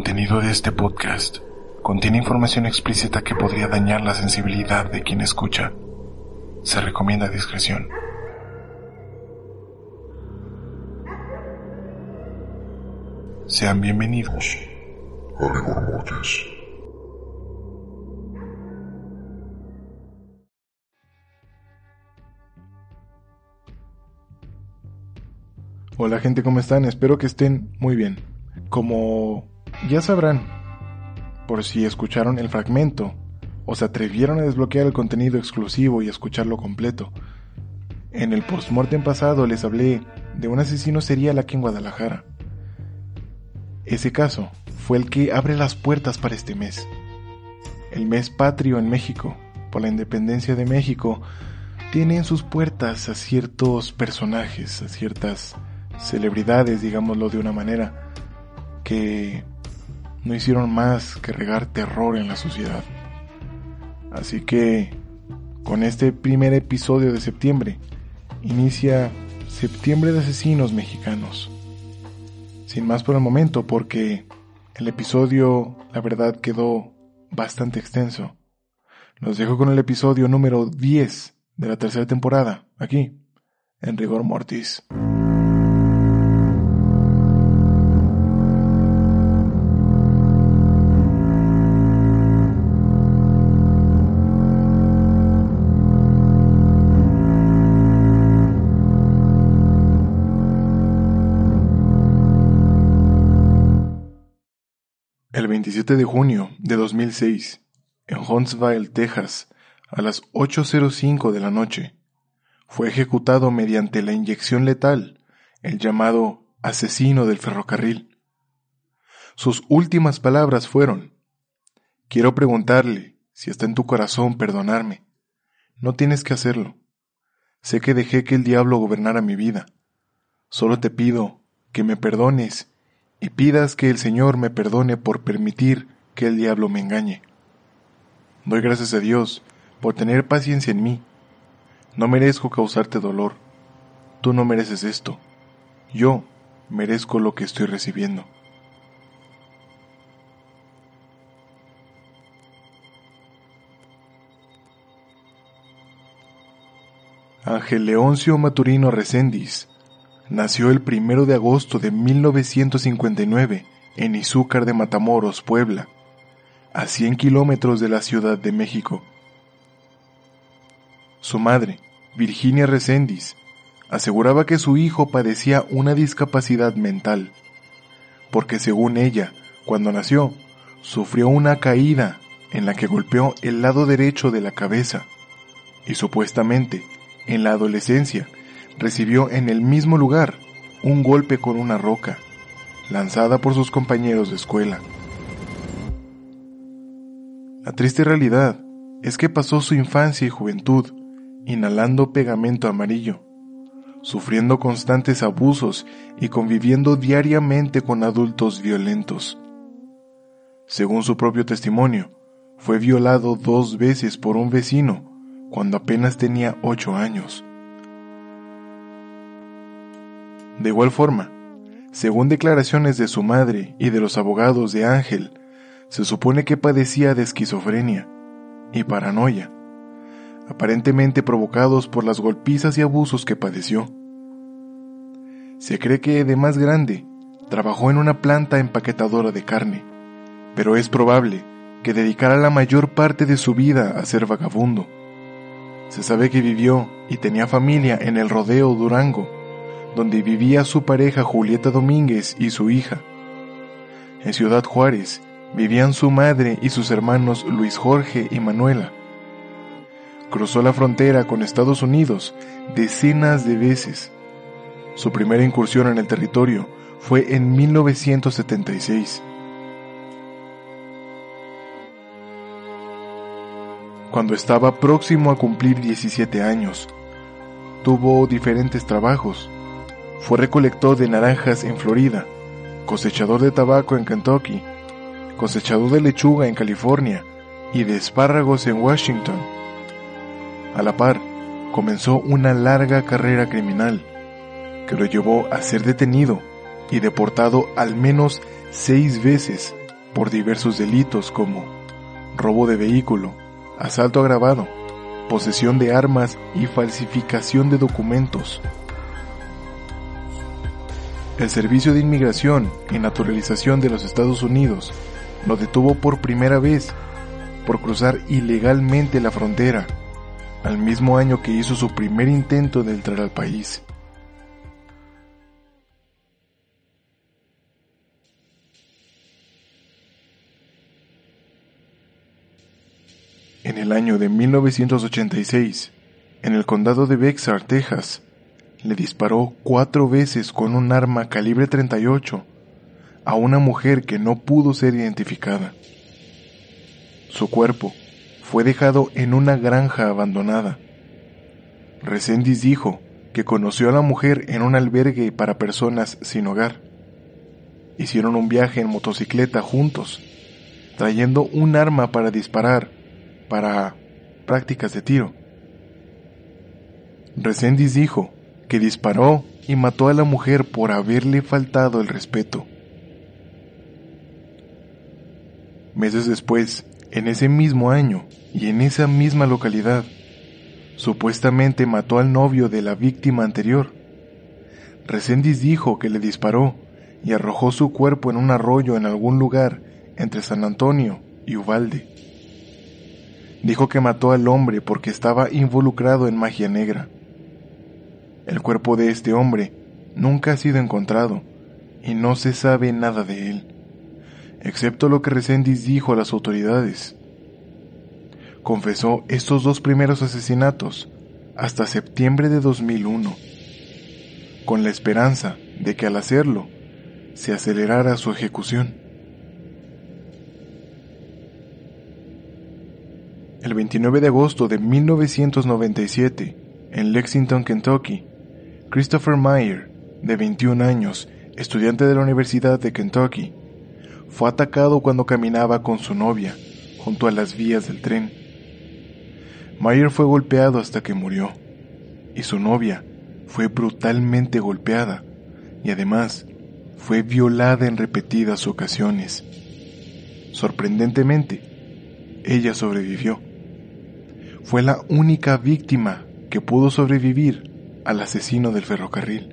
Contenido de este podcast contiene información explícita que podría dañar la sensibilidad de quien escucha. Se recomienda discreción. Sean bienvenidos a Rigor Mortis. Hola gente, ¿cómo están? Espero que estén muy bien. Como ya sabrán, por si escucharon el fragmento o se atrevieron a desbloquear el contenido exclusivo y escucharlo completo, en el postmortem pasado les hablé de un asesino serial aquí en Guadalajara. Ese caso fue el que abre las puertas para este mes. El mes patrio en México, por la independencia de México, tiene en sus puertas a ciertos personajes, a ciertas celebridades, digámoslo de una manera, que no hicieron más que regar terror en la sociedad. Así que, con este primer episodio de septiembre, inicia Septiembre de Asesinos Mexicanos. Sin más por el momento, porque el episodio, la verdad, quedó bastante extenso. Los dejo con el episodio número 10 de la tercera temporada, aquí, en Rigor Mortis. El 27 de junio de 2006, en Huntsville, Texas, a las 8.05 de la noche, fue ejecutado mediante la inyección letal el llamado asesino del ferrocarril. Sus últimas palabras fueron, quiero preguntarle si está en tu corazón perdonarme. No tienes que hacerlo. Sé que dejé que el diablo gobernara mi vida. Solo te pido que me perdones y pidas que el Señor me perdone por permitir que el diablo me engañe. Doy gracias a Dios por tener paciencia en mí. No merezco causarte dolor. Tú no mereces esto. Yo merezco lo que estoy recibiendo. Ángel Leoncio Maturino Recendis nació el primero de agosto de 1959 en Izúcar de Matamoros, Puebla, a 100 kilómetros de la Ciudad de México. Su madre, Virginia Recendis, aseguraba que su hijo padecía una discapacidad mental, porque según ella, cuando nació, sufrió una caída en la que golpeó el lado derecho de la cabeza, y supuestamente, en la adolescencia, recibió en el mismo lugar un golpe con una roca, lanzada por sus compañeros de escuela. La triste realidad es que pasó su infancia y juventud inhalando pegamento amarillo, sufriendo constantes abusos y conviviendo diariamente con adultos violentos. Según su propio testimonio, fue violado dos veces por un vecino cuando apenas tenía ocho años. De igual forma, según declaraciones de su madre y de los abogados de Ángel, se supone que padecía de esquizofrenia y paranoia, aparentemente provocados por las golpizas y abusos que padeció. Se cree que de más grande trabajó en una planta empaquetadora de carne, pero es probable que dedicara la mayor parte de su vida a ser vagabundo. Se sabe que vivió y tenía familia en el Rodeo Durango, donde vivía su pareja Julieta Domínguez y su hija. En Ciudad Juárez vivían su madre y sus hermanos Luis Jorge y Manuela. Cruzó la frontera con Estados Unidos decenas de veces. Su primera incursión en el territorio fue en 1976. Cuando estaba próximo a cumplir 17 años, tuvo diferentes trabajos. Fue recolector de naranjas en Florida, cosechador de tabaco en Kentucky, cosechador de lechuga en California y de espárragos en Washington. A la par, comenzó una larga carrera criminal que lo llevó a ser detenido y deportado al menos seis veces por diversos delitos como robo de vehículo, asalto agravado, posesión de armas y falsificación de documentos. El Servicio de Inmigración y Naturalización de los Estados Unidos lo detuvo por primera vez por cruzar ilegalmente la frontera, al mismo año que hizo su primer intento de entrar al país. En el año de 1986, en el condado de Bexar, Texas, le disparó cuatro veces con un arma calibre 38 a una mujer que no pudo ser identificada. Su cuerpo fue dejado en una granja abandonada. Resendiz dijo que conoció a la mujer en un albergue para personas sin hogar. Hicieron un viaje en motocicleta juntos, trayendo un arma para disparar para prácticas de tiro. Resendiz dijo que disparó y mató a la mujer por haberle faltado el respeto. Meses después, en ese mismo año y en esa misma localidad, supuestamente mató al novio de la víctima anterior. Resendiz dijo que le disparó y arrojó su cuerpo en un arroyo en algún lugar entre San Antonio y Uvalde. Dijo que mató al hombre porque estaba involucrado en magia negra. El cuerpo de este hombre nunca ha sido encontrado y no se sabe nada de él, excepto lo que Resendiz dijo a las autoridades. Confesó estos dos primeros asesinatos hasta septiembre de 2001, con la esperanza de que al hacerlo se acelerara su ejecución. El 29 de agosto de 1997, en Lexington, Kentucky, Christopher Meyer, de 21 años, estudiante de la Universidad de Kentucky, fue atacado cuando caminaba con su novia junto a las vías del tren. Meyer fue golpeado hasta que murió, y su novia fue brutalmente golpeada y además fue violada en repetidas ocasiones. Sorprendentemente, ella sobrevivió fue la única víctima que pudo sobrevivir al asesino del ferrocarril.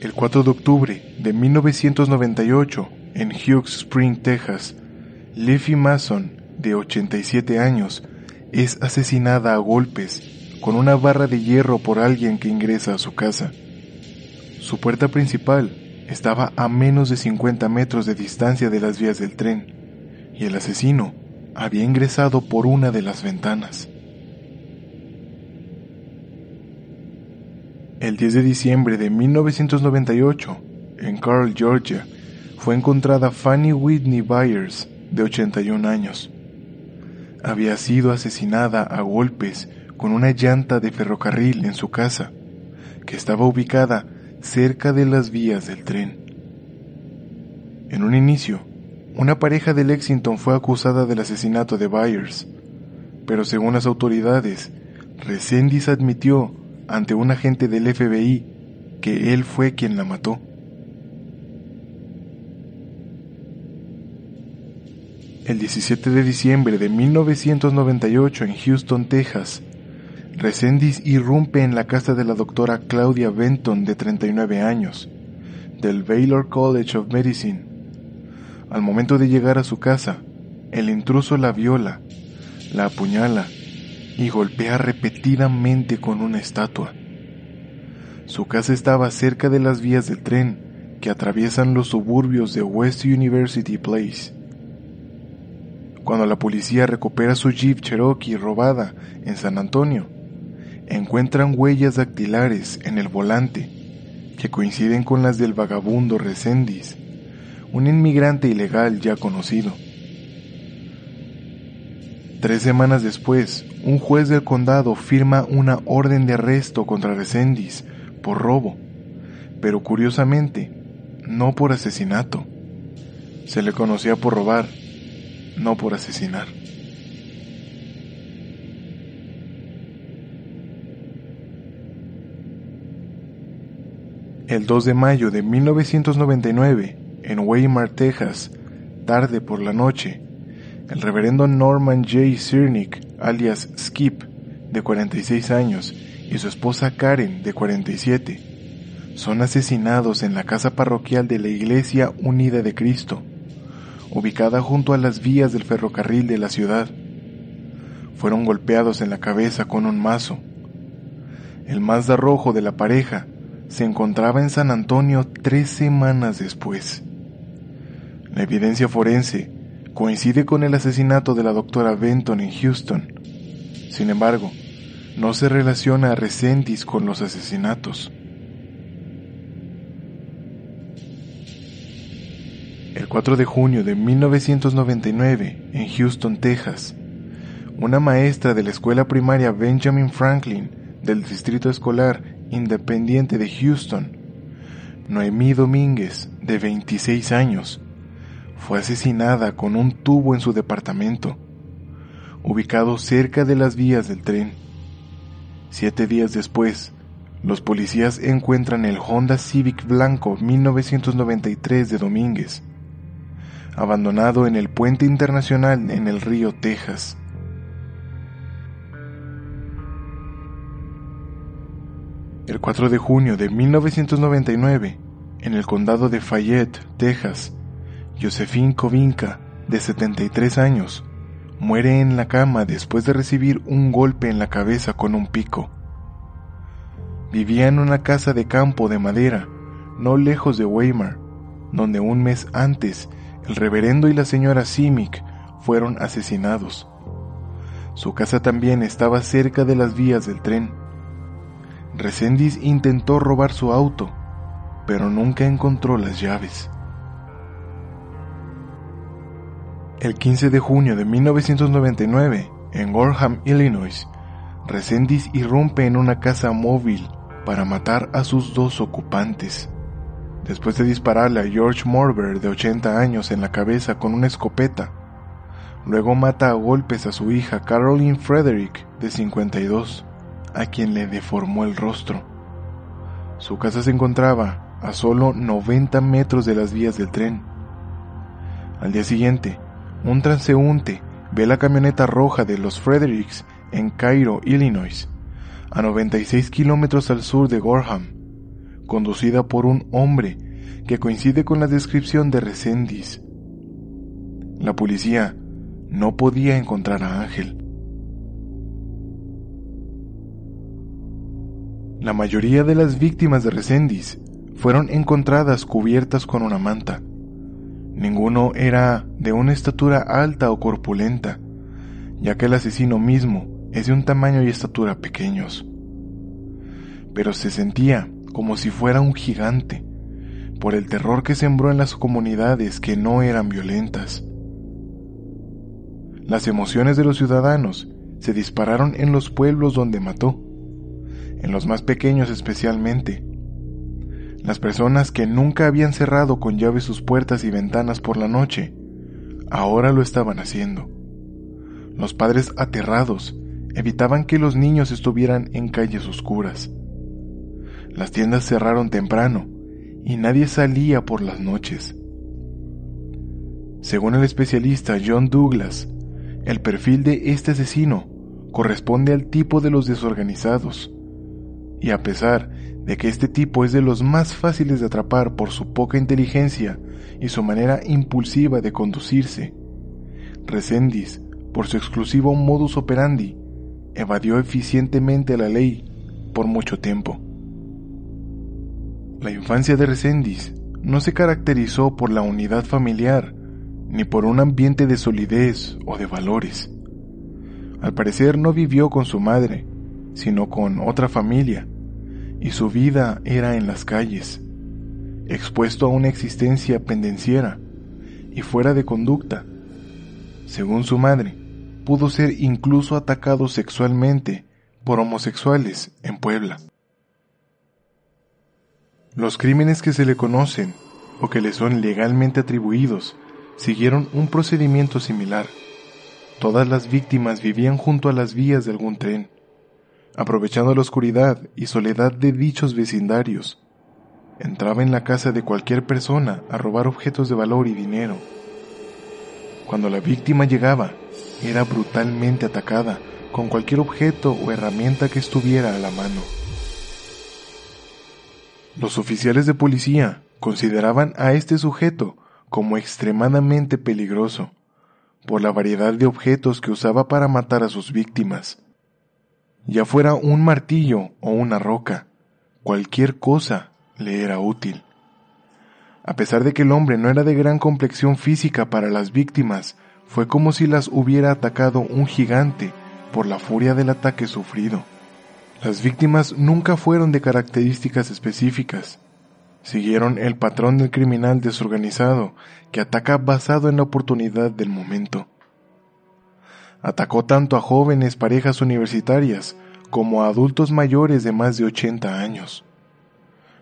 El 4 de octubre de 1998, en Hughes Spring, Texas, Leafy Mason, de 87 años, es asesinada a golpes con una barra de hierro por alguien que ingresa a su casa. Su puerta principal estaba a menos de 50 metros de distancia de las vías del tren y el asesino había ingresado por una de las ventanas. El 10 de diciembre de 1998, en Carl, Georgia, fue encontrada Fanny Whitney Byers, de 81 años. Había sido asesinada a golpes con una llanta de ferrocarril en su casa, que estaba ubicada cerca de las vías del tren. En un inicio, una pareja de Lexington fue acusada del asesinato de Byers, pero según las autoridades, Resendiz admitió ante un agente del FBI que él fue quien la mató. El 17 de diciembre de 1998 en Houston, Texas, Resendiz irrumpe en la casa de la doctora Claudia Benton de 39 años, del Baylor College of Medicine, al momento de llegar a su casa, el intruso la viola, la apuñala y golpea repetidamente con una estatua. Su casa estaba cerca de las vías del tren que atraviesan los suburbios de West University Place. Cuando la policía recupera su Jeep Cherokee robada en San Antonio, encuentran huellas dactilares en el volante que coinciden con las del vagabundo Resendiz, un inmigrante ilegal ya conocido. Tres semanas después, un juez del condado firma una orden de arresto contra Resendiz por robo, pero curiosamente, no por asesinato. Se le conocía por robar, no por asesinar. El 2 de mayo de 1999, en Weimar, Texas, tarde por la noche, el reverendo Norman J. Sirnick, alias Skip, de 46 años, y su esposa Karen, de 47, son asesinados en la casa parroquial de la Iglesia Unida de Cristo, ubicada junto a las vías del ferrocarril de la ciudad. Fueron golpeados en la cabeza con un mazo. El Mazda rojo de la pareja se encontraba en San Antonio tres semanas después. La evidencia forense coincide con el asesinato de la doctora Benton en Houston. Sin embargo, no se relaciona a Resendiz con los asesinatos. El 4 de junio de 1999, en Houston, Texas, una maestra de la escuela primaria Benjamin Franklin del Distrito Escolar Independiente de Houston, Noemí Domínguez, de 26 años, fue asesinada con un tubo en su departamento, ubicado cerca de las vías del tren. Siete días después, los policías encuentran el Honda Civic blanco 1993 de Domínguez, abandonado en el puente internacional en el río Texas. El 4 de junio de 1999, en el condado de Fayette, Texas, Josephine Kovinka, de 73 años, muere en la cama después de recibir un golpe en la cabeza con un pico. Vivía en una casa de campo de madera, no lejos de Weimar, donde un mes antes el reverendo y la señora Simic fueron asesinados. Su casa también estaba cerca de las vías del tren. Resendiz intentó robar su auto, pero nunca encontró las llaves. El 15 de junio de 1999, en Gorham, Illinois, Resendiz irrumpe en una casa móvil para matar a sus dos ocupantes. Después de dispararle a George Morber, de 80 años, en la cabeza con una escopeta, luego mata a golpes a su hija Caroline Frederick, de 52 a quien le deformó el rostro. Su casa se encontraba a solo 90 metros de las vías del tren. Al día siguiente, un transeúnte ve la camioneta roja de los Fredericks en Cairo, Illinois, a 96 kilómetros al sur de Gorham, conducida por un hombre que coincide con la descripción de Resendiz. La policía no podía encontrar a Ángel. La mayoría de las víctimas de Resendiz fueron encontradas cubiertas con una manta. Ninguno era de una estatura alta o corpulenta, ya que el asesino mismo es de un tamaño y estatura pequeños. Pero se sentía como si fuera un gigante, por el terror que sembró en las comunidades que no eran violentas. Las emociones de los ciudadanos se dispararon en los pueblos donde mató en los más pequeños especialmente. Las personas que nunca habían cerrado con llave sus puertas y ventanas por la noche, ahora lo estaban haciendo. Los padres aterrados evitaban que los niños estuvieran en calles oscuras. Las tiendas cerraron temprano y nadie salía por las noches. Según el especialista John Douglas, el perfil de este asesino corresponde al tipo de los desorganizados, y a pesar de que este tipo es de los más fáciles de atrapar por su poca inteligencia y su manera impulsiva de conducirse, Resendiz, por su exclusivo modus operandi, evadió eficientemente la ley por mucho tiempo. La infancia de Resendiz no se caracterizó por la unidad familiar, ni por un ambiente de solidez o de valores. Al parecer no vivió con su madre, sino con otra familia, y su vida era en las calles, expuesto a una existencia pendenciera y fuera de conducta. Según su madre, pudo ser incluso atacado sexualmente por homosexuales en Puebla. Los crímenes que se le conocen o que le son legalmente atribuidos siguieron un procedimiento similar. Todas las víctimas vivían junto a las vías de algún tren, aprovechando la oscuridad y soledad de dichos vecindarios. Entraba en la casa de cualquier persona a robar objetos de valor y dinero. Cuando la víctima llegaba, era brutalmente atacada con cualquier objeto o herramienta que estuviera a la mano. Los oficiales de policía consideraban a este sujeto como extremadamente peligroso por la variedad de objetos que usaba para matar a sus víctimas. Ya fuera un martillo o una roca, cualquier cosa le era útil. A pesar de que el hombre no era de gran complexión física para las víctimas, fue como si las hubiera atacado un gigante por la furia del ataque sufrido. Las víctimas nunca fueron de características específicas. Siguieron el patrón del criminal desorganizado que ataca basado en la oportunidad del momento. Atacó tanto a jóvenes parejas universitarias como a adultos mayores de más de 80 años.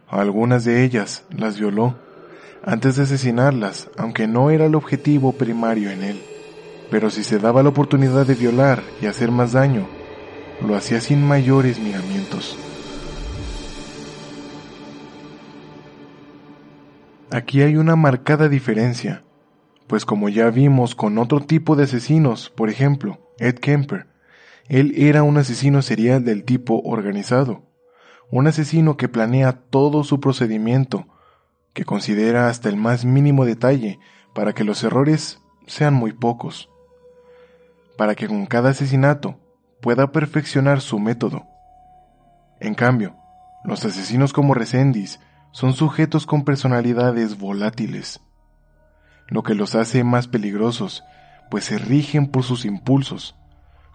Algunas de ellas las violó antes de asesinarlas, aunque no era el objetivo primario en él. Pero si se daba la oportunidad de violar y hacer más daño, lo hacía sin mayores miramientos. Aquí hay una marcada diferencia, pues como ya vimos con otro tipo de asesinos, por ejemplo, Ed Kemper, él era un asesino serial del tipo organizado, un asesino que planea todo su procedimiento, que considera hasta el más mínimo detalle para que los errores sean muy pocos, para que con cada asesinato pueda perfeccionar su método. En cambio, los asesinos como Resendiz son sujetos con personalidades volátiles, lo que los hace más peligrosos, pues se rigen por sus impulsos,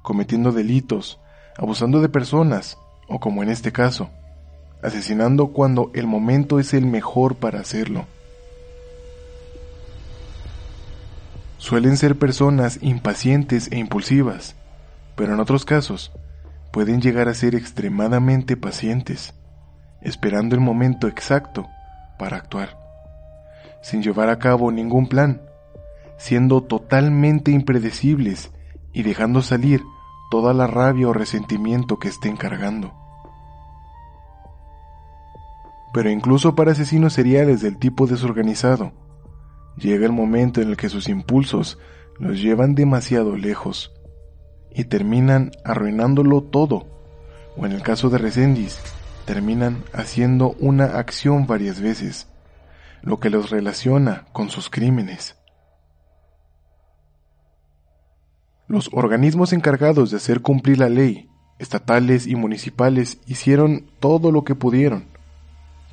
cometiendo delitos, abusando de personas, o como en este caso, asesinando cuando el momento es el mejor para hacerlo. Suelen ser personas impacientes e impulsivas, pero en otros casos pueden llegar a ser extremadamente pacientes, esperando el momento exacto para actuar, sin llevar a cabo ningún plan, siendo totalmente impredecibles y dejando salir toda la rabia o resentimiento que estén cargando. Pero incluso para asesinos seriales del tipo desorganizado, llega el momento en el que sus impulsos los llevan demasiado lejos y terminan arruinándolo todo, o en el caso de Resendiz, terminan haciendo una acción varias veces, lo que los relaciona con sus crímenes. Los organismos encargados de hacer cumplir la ley, estatales y municipales, hicieron todo lo que pudieron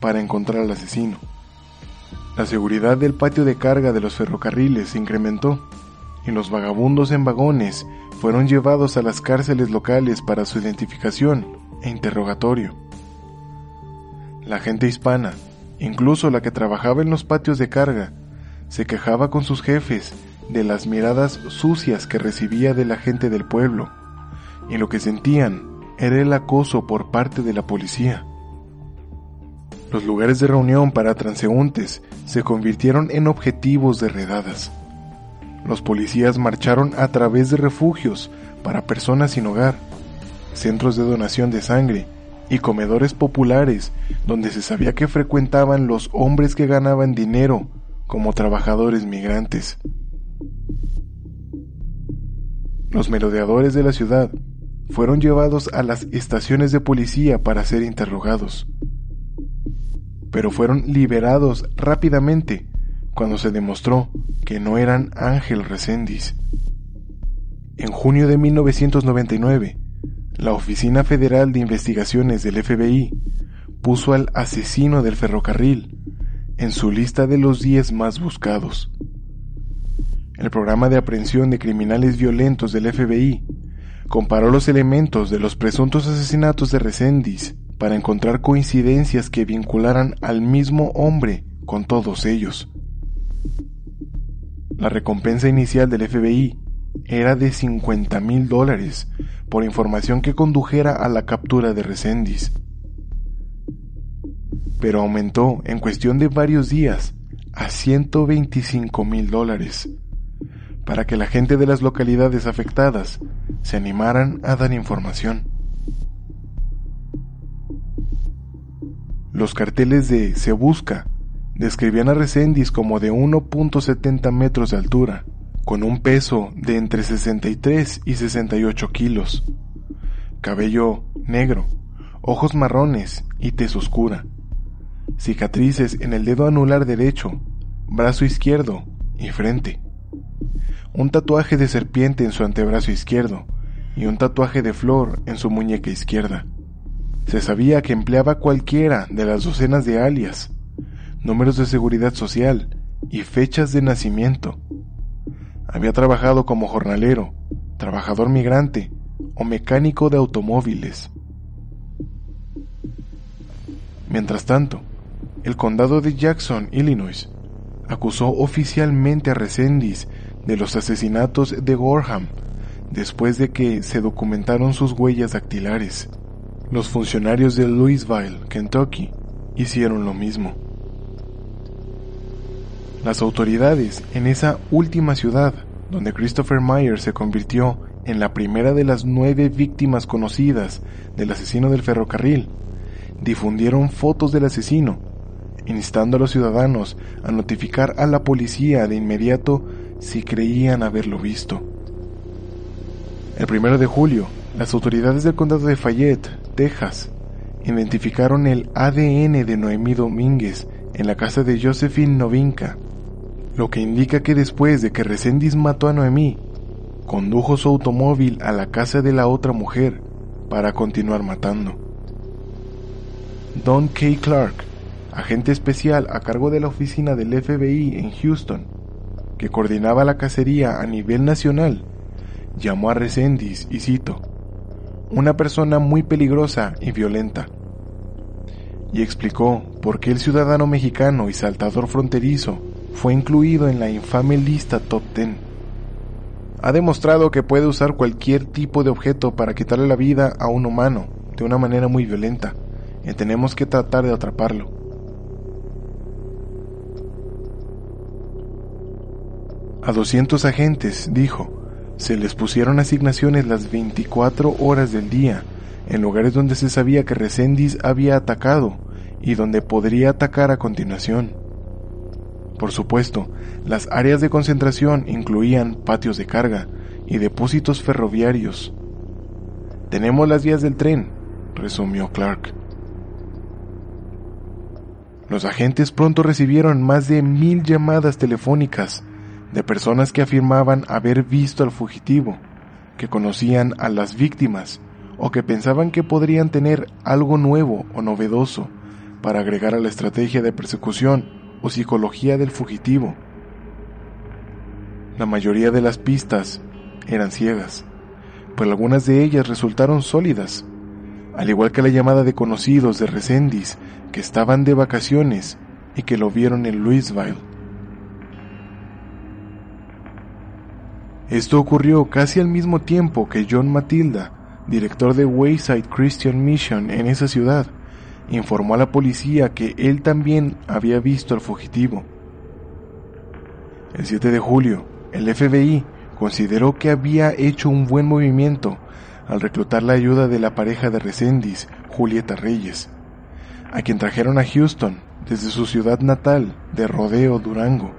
para encontrar al asesino. La seguridad del patio de carga de los ferrocarriles se incrementó y los vagabundos en vagones fueron llevados a las cárceles locales para su identificación e interrogatorio. La gente hispana, incluso la que trabajaba en los patios de carga, se quejaba con sus jefes de las miradas sucias que recibía de la gente del pueblo, y lo que sentían era el acoso por parte de la policía. Los lugares de reunión para transeúntes se convirtieron en objetivos de redadas. Los policías marcharon a través de refugios para personas sin hogar, centros de donación de sangre y comedores populares donde se sabía que frecuentaban los hombres que ganaban dinero como trabajadores migrantes. Los merodeadores de la ciudad fueron llevados a las estaciones de policía para ser interrogados, pero fueron liberados rápidamente cuando se demostró que no eran Ángel Reséndiz. En junio de 1999, la Oficina Federal de Investigaciones del FBI puso al asesino del ferrocarril en su lista de los 10 más buscados. El programa de aprehensión de criminales violentos del FBI comparó los elementos de los presuntos asesinatos de Resendiz para encontrar coincidencias que vincularan al mismo hombre con todos ellos. La recompensa inicial del FBI era de 50 mil dólares por información que condujera a la captura de Resendiz. Pero aumentó en cuestión de varios días a 125 mil dólares para que la gente de las localidades afectadas se animaran a dar información. Los carteles de Se Busca describían a Resendiz como de 1.70 metros de altura, con un peso de entre 63 y 68 kilos, cabello negro, ojos marrones y tez oscura, cicatrices en el dedo anular derecho, brazo izquierdo y frente, un tatuaje de serpiente en su antebrazo izquierdo y un tatuaje de flor en su muñeca izquierda. Se sabía que empleaba cualquiera de las docenas de alias, números de seguridad social y fechas de nacimiento. Había trabajado como jornalero, trabajador migrante o mecánico de automóviles. Mientras tanto, el condado de Jackson, Illinois, acusó oficialmente a Resendiz de los asesinatos de Gorham después de que se documentaron sus huellas dactilares. Los funcionarios de Louisville, Kentucky, hicieron lo mismo. Las autoridades en esa última ciudad, donde Christopher Myers se convirtió en la primera de las nueve víctimas conocidas del asesino del ferrocarril, difundieron fotos del asesino, instando a los ciudadanos a notificar a la policía de inmediato si creían haberlo visto. El primero de julio, las autoridades del condado de Fayette, Texas, identificaron el ADN de Noemí Domínguez en la casa de Josephine Novinka, lo que indica que después de que Resendiz mató a Noemí, condujo su automóvil a la casa de la otra mujer para continuar matando. Don K. Clark, agente especial a cargo de la oficina del FBI en Houston, que coordinaba la cacería a nivel nacional, llamó a Resendiz y cito, una persona muy peligrosa y violenta, y explicó por qué el ciudadano mexicano y saltador fronterizo fue incluido en la infame lista Top Ten. Ha demostrado que puede usar cualquier tipo de objeto para quitarle la vida a un humano de una manera muy violenta, y tenemos que tratar de atraparlo. A 200 agentes, dijo, se les pusieron asignaciones las 24 horas del día, en lugares donde se sabía que Resendiz había atacado y donde podría atacar a continuación. Por supuesto, las áreas de concentración incluían patios de carga y depósitos ferroviarios. Tenemos las vías del tren, resumió Clark. Los agentes pronto recibieron más de mil llamadas telefónicas de personas que afirmaban haber visto al fugitivo, que conocían a las víctimas o que pensaban que podrían tener algo nuevo o novedoso para agregar a la estrategia de persecución o psicología del fugitivo. La mayoría de las pistas eran ciegas, pero algunas de ellas resultaron sólidas, al igual que la llamada de conocidos de Resendiz que estaban de vacaciones y que lo vieron en Louisville. Esto ocurrió casi al mismo tiempo que John Matilda, director de Wayside Christian Mission en esa ciudad, informó a la policía que él también había visto al fugitivo. El 7 de julio, el FBI consideró que había hecho un buen movimiento al reclutar la ayuda de la pareja de Resendiz, Julieta Reyes, a quien trajeron a Houston desde su ciudad natal de Rodeo, Durango.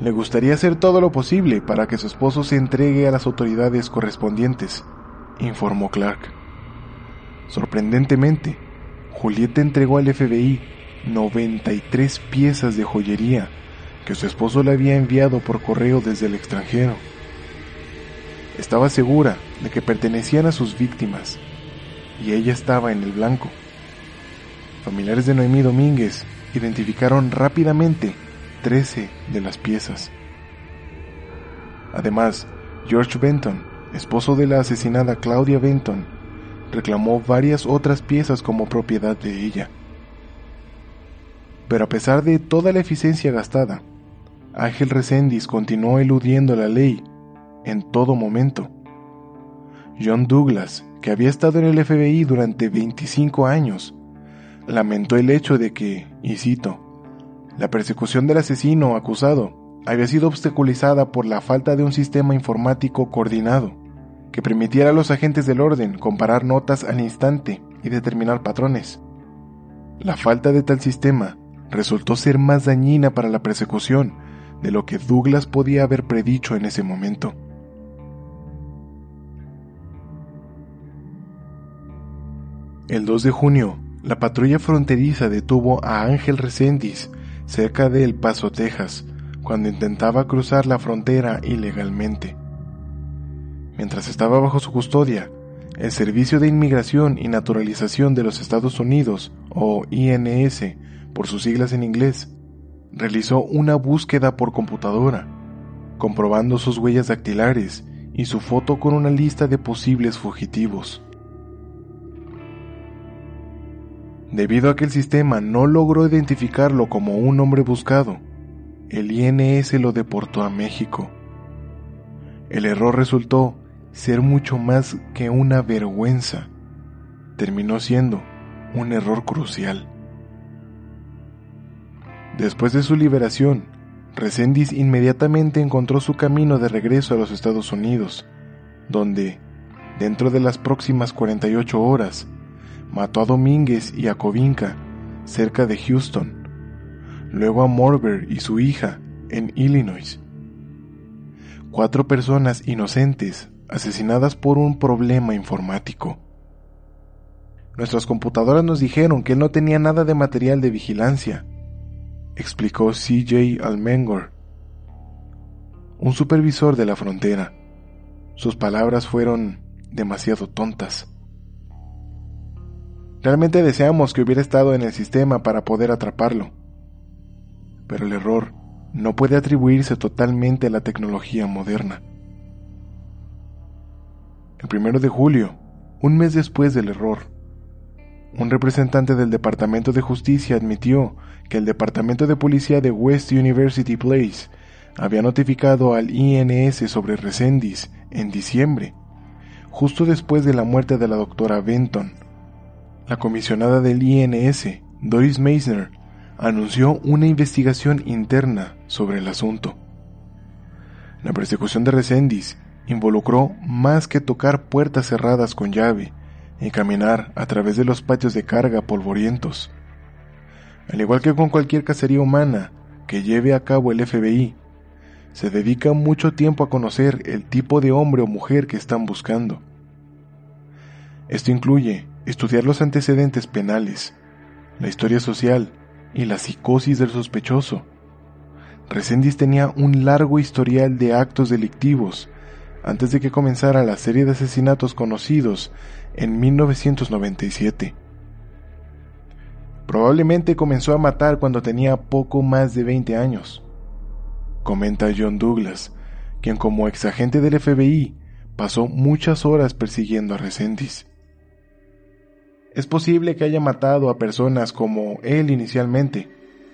Le gustaría hacer todo lo posible para que su esposo se entregue a las autoridades correspondientes, informó Clark. Sorprendentemente, Julieta entregó al FBI 93 piezas de joyería que su esposo le había enviado por correo desde el extranjero. Estaba segura de que pertenecían a sus víctimas y ella estaba en el blanco. familiares de Noemí Domínguez identificaron rápidamente 13 de las piezas. Además, George Benton, esposo de la asesinada Claudia Benton, reclamó varias otras piezas como propiedad de ella. Pero a pesar de toda la eficiencia gastada, Ángel Resendiz continuó eludiendo la ley en todo momento. John Douglas, que había estado en el FBI durante 25 años, lamentó el hecho de que, y cito, la persecución del asesino acusado había sido obstaculizada por la falta de un sistema informático coordinado que permitiera a los agentes del orden comparar notas al instante y determinar patrones. La falta de tal sistema resultó ser más dañina para la persecución de lo que Douglas podía haber predicho en ese momento. El 2 de junio, la patrulla fronteriza detuvo a Ángel Reséndiz cerca de El Paso, Texas, cuando intentaba cruzar la frontera ilegalmente. Mientras estaba bajo su custodia, el Servicio de Inmigración y Naturalización de los Estados Unidos, o INS por sus siglas en inglés, realizó una búsqueda por computadora, comprobando sus huellas dactilares y su foto con una lista de posibles fugitivos. Debido a que el sistema no logró identificarlo como un hombre buscado, el INS lo deportó a México. El error resultó ser mucho más que una vergüenza. Terminó siendo un error crucial. Después de su liberación, Resendiz inmediatamente encontró su camino de regreso a los Estados Unidos, donde, dentro de las próximas 48 horas, mató a Domínguez y a Covinca, cerca de Houston, luego a Morber y su hija, en Illinois. Cuatro personas inocentes asesinadas por un problema informático. Nuestras computadoras nos dijeron que no tenía nada de material de vigilancia, explicó CJ Almengor, un supervisor de la frontera. Sus palabras fueron demasiado tontas. Realmente deseamos que hubiera estado en el sistema para poder atraparlo. Pero el error no puede atribuirse totalmente a la tecnología moderna. El primero de julio, un mes después del error, un representante del Departamento de Justicia admitió que el Departamento de Policía de West University Place había notificado al INS sobre Resendiz en diciembre, justo después de la muerte de la doctora Benton, la comisionada del INS, Doris Meisner, anunció una investigación interna sobre el asunto. La persecución de Resendiz involucró más que tocar puertas cerradas con llave y caminar a través de los patios de carga polvorientos. Al igual que con cualquier cacería humana que lleve a cabo el FBI, se dedica mucho tiempo a conocer el tipo de hombre o mujer que están buscando. Esto incluye estudiar los antecedentes penales, la historia social y la psicosis del sospechoso. Resendiz tenía un largo historial de actos delictivos antes de que comenzara la serie de asesinatos conocidos en 1997. Probablemente comenzó a matar cuando tenía poco más de 20 años, comenta John Douglas, quien como exagente del FBI pasó muchas horas persiguiendo a Resendiz. Es posible que haya matado a personas como él inicialmente,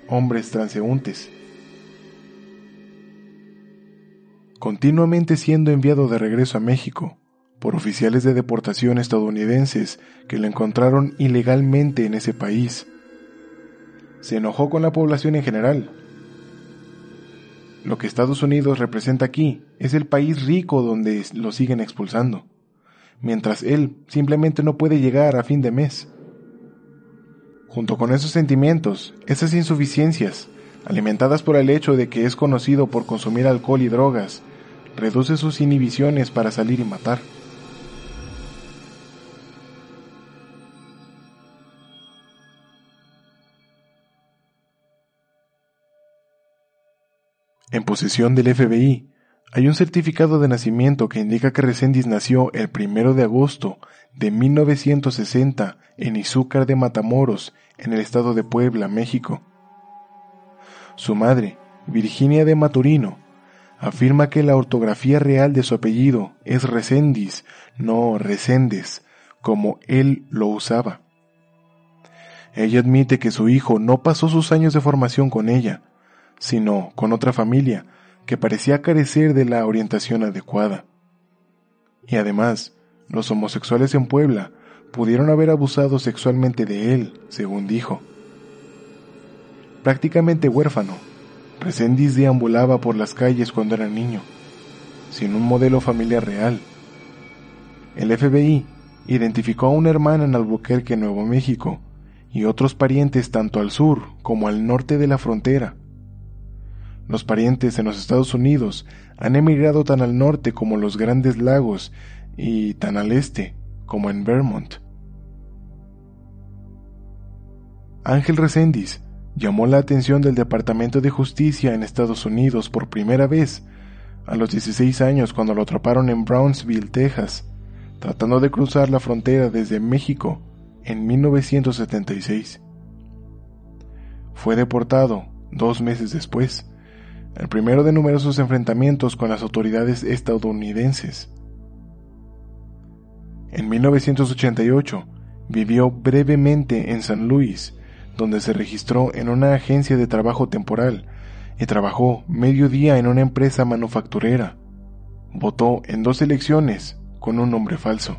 hombres transeúntes. Continuamente siendo enviado de regreso a México por oficiales de deportación estadounidenses que lo encontraron ilegalmente en ese país. Se enojó con la población en general. Lo que Estados Unidos representa aquí es el país rico donde lo siguen expulsando mientras él simplemente no puede llegar a fin de mes. Junto con esos sentimientos, esas insuficiencias, alimentadas por el hecho de que es conocido por consumir alcohol y drogas, reduce sus inhibiciones para salir y matar. En posesión del FBI, Hay un certificado de nacimiento que indica que Reséndiz nació el primero de agosto de 1960 en Izúcar de Matamoros, en el estado de Puebla, México. Su madre, Virginia de Maturino, afirma que la ortografía real de su apellido es Reséndiz, no Reséndez, como él lo usaba. Ella admite que su hijo no pasó sus años de formación con ella, sino con otra familia que parecía carecer de la orientación adecuada. Y además, los homosexuales en Puebla pudieron haber abusado sexualmente de él, según dijo. Prácticamente huérfano, Resendiz deambulaba por las calles cuando era niño, sin un modelo familiar real. El FBI identificó a una hermana en Albuquerque, Nuevo México, y otros parientes tanto al sur como al norte de la frontera. Los parientes en los Estados Unidos han emigrado tan al norte como los Grandes Lagos y tan al este como en Vermont. Ángel Resendiz llamó la atención del Departamento de Justicia en Estados Unidos por primera vez a los 16 años cuando lo atraparon en Brownsville, Texas, tratando de cruzar la frontera desde México en 1976. Fue deportado dos meses después, el primero de numerosos enfrentamientos con las autoridades estadounidenses. En 1988 vivió brevemente en San Luis, donde se registró en una agencia de trabajo temporal y trabajó medio día en una empresa manufacturera. Votó en dos elecciones con un nombre falso.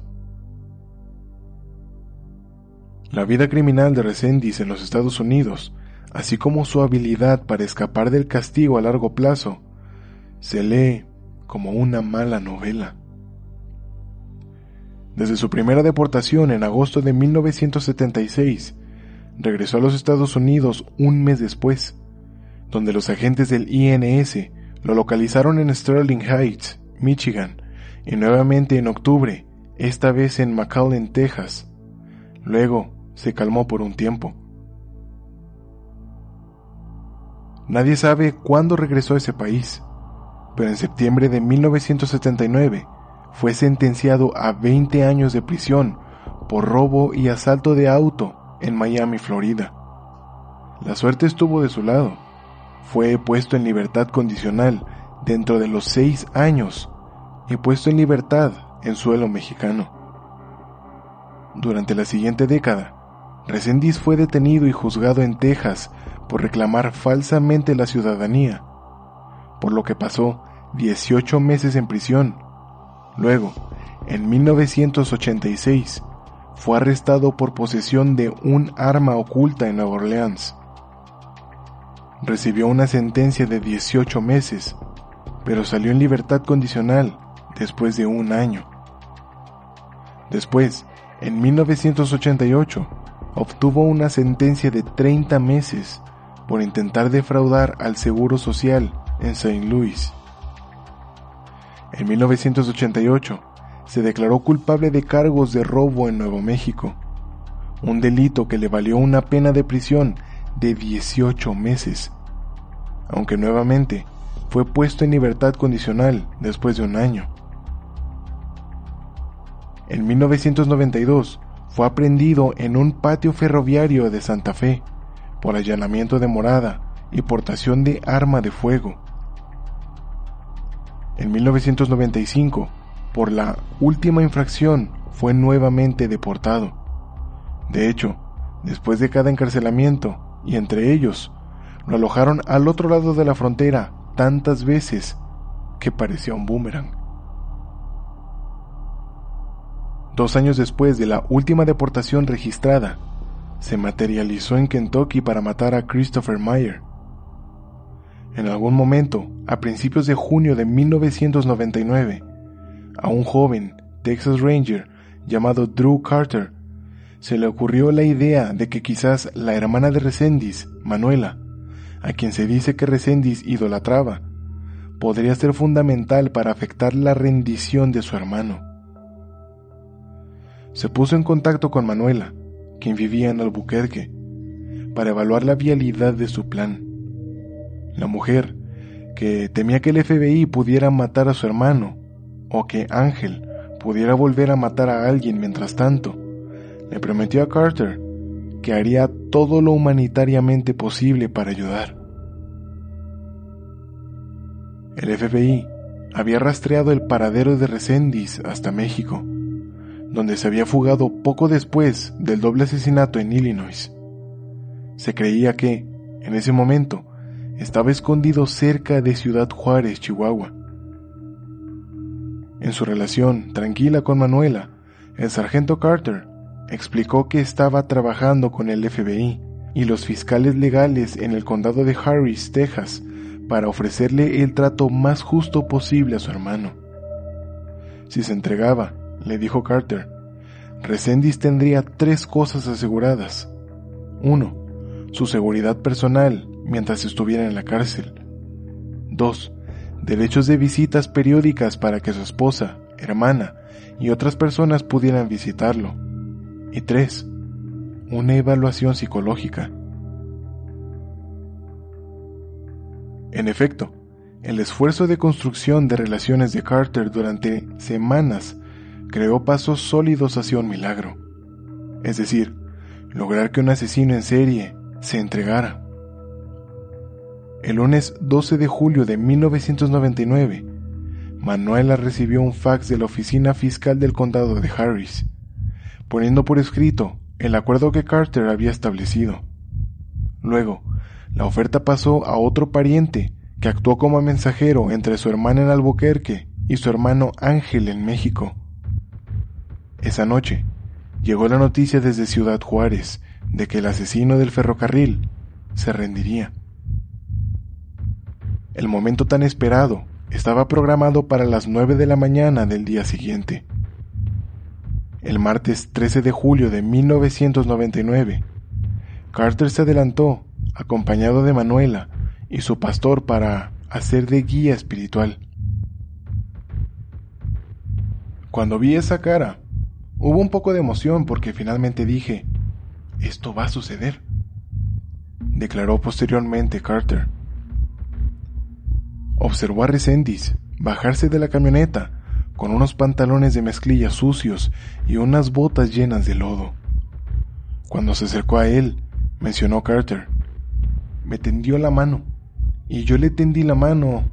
La vida criminal de Resendiz en los Estados Unidos, así como su habilidad para escapar del castigo a largo plazo, se lee como una mala novela. Desde su primera deportación en agosto de 1976, regresó a los Estados Unidos un mes después, donde los agentes del INS lo localizaron en Sterling Heights, Michigan, y nuevamente en octubre, esta vez en McAllen, Texas. Luego, se calmó por un tiempo. Nadie sabe cuándo regresó a ese país, pero en septiembre de 1979 fue sentenciado a 20 años de prisión por robo y asalto de auto en Miami, Florida. La suerte estuvo de su lado. Fue puesto en libertad condicional dentro de los seis años y puesto en libertad en suelo mexicano. Durante la siguiente década, Resendiz fue detenido y juzgado en Texas por reclamar falsamente la ciudadanía, por lo que pasó 18 meses en prisión. Luego, en 1986, fue arrestado por posesión de un arma oculta en Nueva Orleans. Recibió una sentencia de 18 meses, pero salió en libertad condicional después de un año. Después, en 1988, obtuvo una sentencia de 30 meses por intentar defraudar al Seguro Social en St. Louis. En 1988 se declaró culpable de cargos de robo en Nuevo México, un delito que le valió una pena de prisión de 18 meses, aunque nuevamente fue puesto en libertad condicional después de un año. En 1992 fue aprendido en un patio ferroviario de Santa Fe por allanamiento de morada y portación de arma de fuego. En 1995, por la última infracción, fue nuevamente deportado. De hecho, después de cada encarcelamiento, y entre ellos, lo alojaron al otro lado de la frontera tantas veces que parecía un boomerang. Dos años después de la última deportación registrada, se materializó en Kentucky para matar a Christopher Meyer. En algún momento, a principios de junio de 1999, a un joven Texas Ranger llamado Drew Carter se le ocurrió la idea de que quizás la hermana de Resendiz, Manuela, a quien se dice que Resendiz idolatraba, podría ser fundamental para afectar la rendición de su hermano se puso en contacto con Manuela, quien vivía en Albuquerque, para evaluar la vialidad de su plan. La mujer, que temía que el FBI pudiera matar a su hermano o que Ángel pudiera volver a matar a alguien mientras tanto, le prometió a Carter que haría todo lo humanitariamente posible para ayudar. El FBI había rastreado el paradero de Resendiz hasta México, donde se había fugado poco después del doble asesinato en Illinois. Se creía que, en ese momento, estaba escondido cerca de Ciudad Juárez, Chihuahua. En su relación tranquila con Manuela, el sargento Carter explicó que estaba trabajando con el FBI y los fiscales legales en el condado de Harris, Texas, para ofrecerle el trato más justo posible a su hermano. Si se entregaba, le dijo Carter, Resendiz tendría tres cosas aseguradas. Uno, su seguridad personal mientras estuviera en la cárcel. Dos, derechos de visitas periódicas para que su esposa, hermana y otras personas pudieran visitarlo. Y tres, una evaluación psicológica. En efecto, el esfuerzo de construcción de relaciones de Carter durante semanas creó pasos sólidos hacia un milagro. Es decir, lograr que un asesino en serie se entregara. El lunes 12 de julio de 1999, Manuela recibió un fax de la oficina fiscal del condado de Harris, poniendo por escrito el acuerdo que Carter había establecido. Luego, la oferta pasó a otro pariente que actuó como mensajero entre su hermana en Albuquerque y su hermano Ángel en México. Esa noche, llegó la noticia desde Ciudad Juárez de que el asesino del ferrocarril se rendiría. El momento tan esperado estaba programado para las nueve de la mañana del día siguiente. El martes 13 de julio de 1999, Carter se adelantó acompañado de Manuela y su pastor para hacer de guía espiritual. Cuando vi esa cara, hubo un poco de emoción porque finalmente dije, esto va a suceder, declaró posteriormente Carter. Observó a Resendiz bajarse de la camioneta con unos pantalones de mezclilla sucios y unas botas llenas de lodo. Cuando se acercó a él, mencionó Carter, me tendió la mano, y yo le tendí la mano,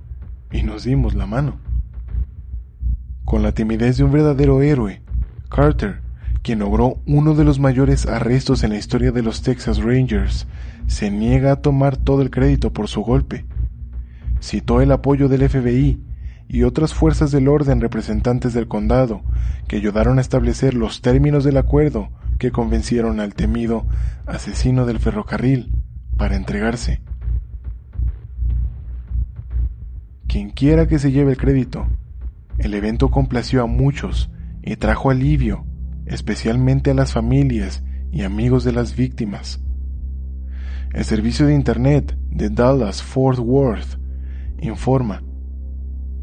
y nos dimos la mano. Con la timidez de un verdadero héroe, Carter, quien logró uno de los mayores arrestos en la historia de los Texas Rangers, se niega a tomar todo el crédito por su golpe. Citó el apoyo del FBI y otras fuerzas del orden representantes del condado que ayudaron a establecer los términos del acuerdo que convencieron al temido asesino del ferrocarril para entregarse. Quien quiera que se lleve el crédito, el evento complació a muchos y trajo alivio, especialmente a las familias y amigos de las víctimas. El servicio de Internet de Dallas Fort Worth informa.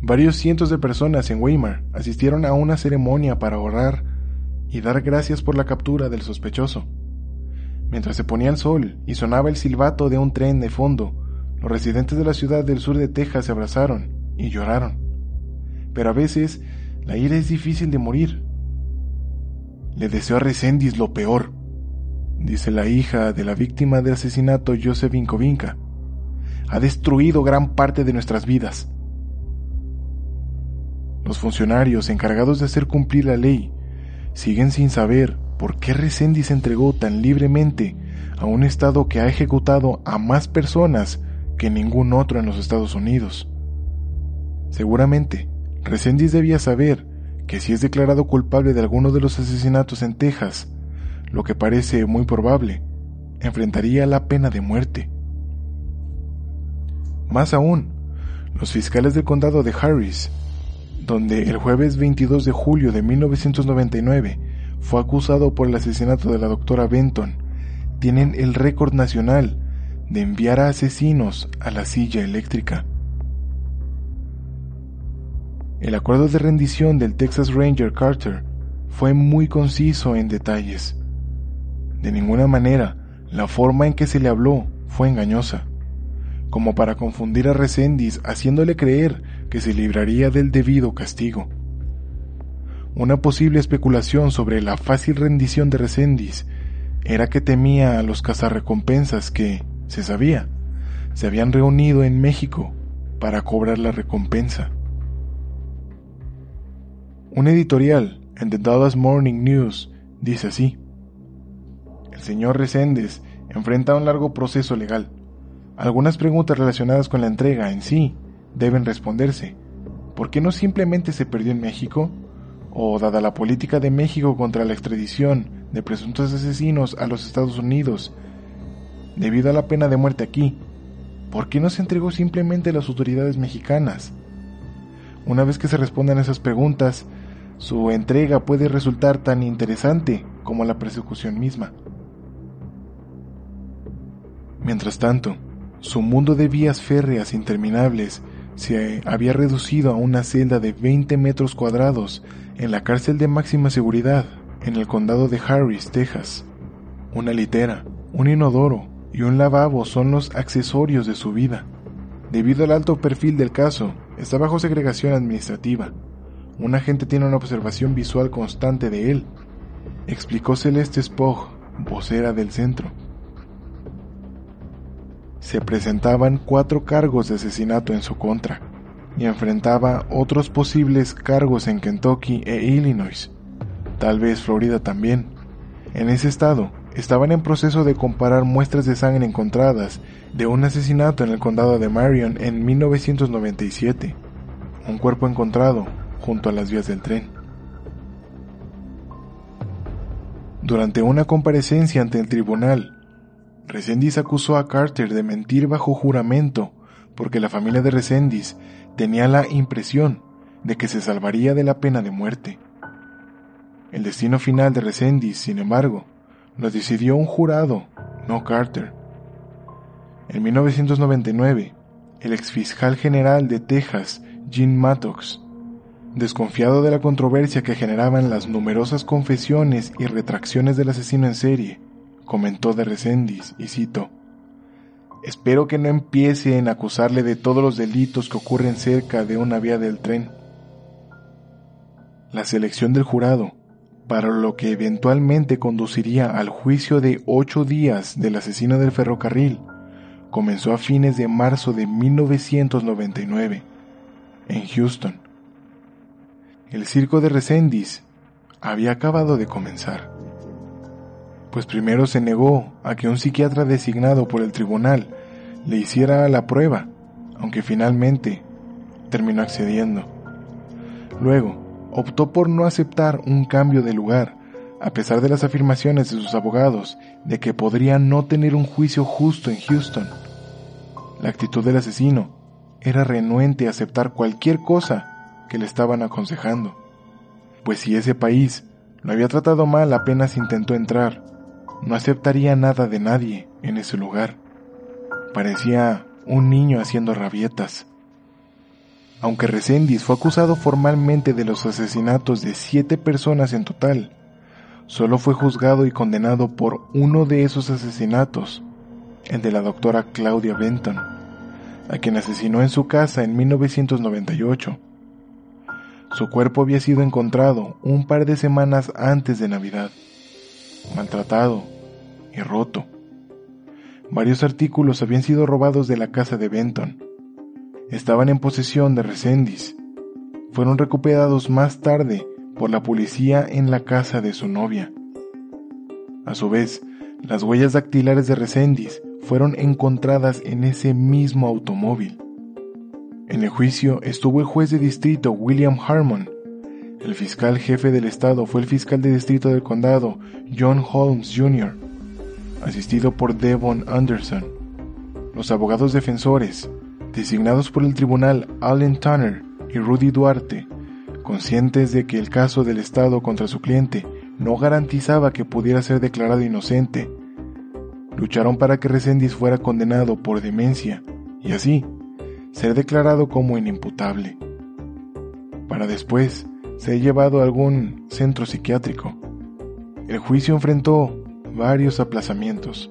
Varios cientos de personas en Weimar asistieron a una ceremonia para orar y dar gracias por la captura del sospechoso. Mientras se ponía el sol y sonaba el silbato de un tren de fondo, los residentes de la ciudad del sur de Texas se abrazaron y lloraron. Pero a veces la ira es difícil de morir. Le deseo a Resendiz lo peor, dice la hija de la víctima del asesinato Joseph Vincovinca. Ha destruido gran parte de nuestras vidas. Los funcionarios encargados de hacer cumplir la ley siguen sin saber por qué Resendiz se entregó tan libremente a un Estado que ha ejecutado a más personas que ningún otro en los Estados Unidos. Seguramente, Resendiz debía saber que si es declarado culpable de alguno de los asesinatos en Texas, lo que parece muy probable, enfrentaría la pena de muerte. Más aún, los fiscales del condado de Harris, donde el jueves 22 de julio de 1999 fue acusado por el asesinato de la doctora Benton, tienen el récord nacional de enviar a asesinos a la silla eléctrica. El acuerdo de rendición del Texas Ranger Carter fue muy conciso en detalles. De ninguna manera, la forma en que se le habló fue engañosa. Como para confundir a Resendiz haciéndole creer que se libraría del debido castigo. Una posible especulación sobre la fácil rendición de Resendiz era que temía a los cazarrecompensas que, se sabía, se habían reunido en México para cobrar la recompensa. Un editorial en The Dallas Morning News dice así. El señor Reséndez enfrenta un largo proceso legal. Algunas preguntas relacionadas con la entrega en sí deben responderse. ¿Por qué no simplemente se perdió en México? ¿O dada la política de México contra la extradición de presuntos asesinos a los Estados Unidos, debido a la pena de muerte aquí, ¿por qué no se entregó simplemente a las autoridades mexicanas? Una vez que se respondan esas preguntas, su entrega puede resultar tan interesante como la persecución misma. Mientras tanto, su mundo de vías férreas interminables se había reducido a una celda de 20 metros cuadrados en la cárcel de máxima seguridad en el condado de Harris, Texas. Una litera, un inodoro y un lavabo son los accesorios de su vida. Debido al alto perfil del caso, está bajo segregación administrativa un agente tiene una observación visual constante de él, explicó Celeste Spog, vocera del centro. Se presentaban cuatro cargos de asesinato en su contra y enfrentaba otros posibles cargos en Kentucky e Illinois, tal vez Florida también. En ese estado, estaban en proceso de comparar muestras de sangre encontradas de un asesinato en el condado de Marion en 1997. Un cuerpo encontrado junto a las vías del tren. Durante una comparecencia ante el tribunal, Resendiz acusó a Carter de mentir bajo juramento porque la familia de Resendiz tenía la impresión de que se salvaría de la pena de muerte. El destino final de Resendiz, sin embargo, lo decidió un jurado, no Carter. En 1999, el exfiscal general de Texas, Gene Mattox, Desconfiado de la controversia que generaban las numerosas confesiones y retracciones del asesino en serie, comentó de Resendiz, y cito, Espero que no empiecen a acusarle de todos los delitos que ocurren cerca de una vía del tren. La selección del jurado, para lo que eventualmente conduciría al juicio de ocho días del asesino del ferrocarril, comenzó a fines de marzo de 1999, en Houston el circo de Resendiz había acabado de comenzar. Pues primero se negó a que un psiquiatra designado por el tribunal le hiciera la prueba, aunque finalmente terminó accediendo. Luego, optó por no aceptar un cambio de lugar, a pesar de las afirmaciones de sus abogados de que podría no tener un juicio justo en Houston. La actitud del asesino era renuente a aceptar cualquier cosa que le estaban aconsejando. Pues si ese país lo había tratado mal apenas intentó entrar, no aceptaría nada de nadie en ese lugar. Parecía un niño haciendo rabietas. Aunque Resendiz fue acusado formalmente de los asesinatos de siete personas en total, solo fue juzgado y condenado por uno de esos asesinatos, el de la doctora Claudia Benton, a quien asesinó en su casa en 1998 su cuerpo había sido encontrado un par de semanas antes de Navidad, maltratado y roto. Varios artículos habían sido robados de la casa de Benton. Estaban en posesión de Resendiz. Fueron recuperados más tarde por la policía en la casa de su novia. A su vez, las huellas dactilares de Resendiz fueron encontradas en ese mismo automóvil. En el juicio estuvo el juez de distrito William Harmon. El fiscal jefe del estado fue el fiscal de distrito del condado John Holmes Jr., asistido por Devon Anderson. Los abogados defensores, designados por el tribunal Allen Tanner y Rudy Duarte, conscientes de que el caso del Estado contra su cliente no garantizaba que pudiera ser declarado inocente, lucharon para que Resendiz fuera condenado por demencia y así ser declarado como inimputable, para después ser llevado a algún centro psiquiátrico. El juicio enfrentó varios aplazamientos.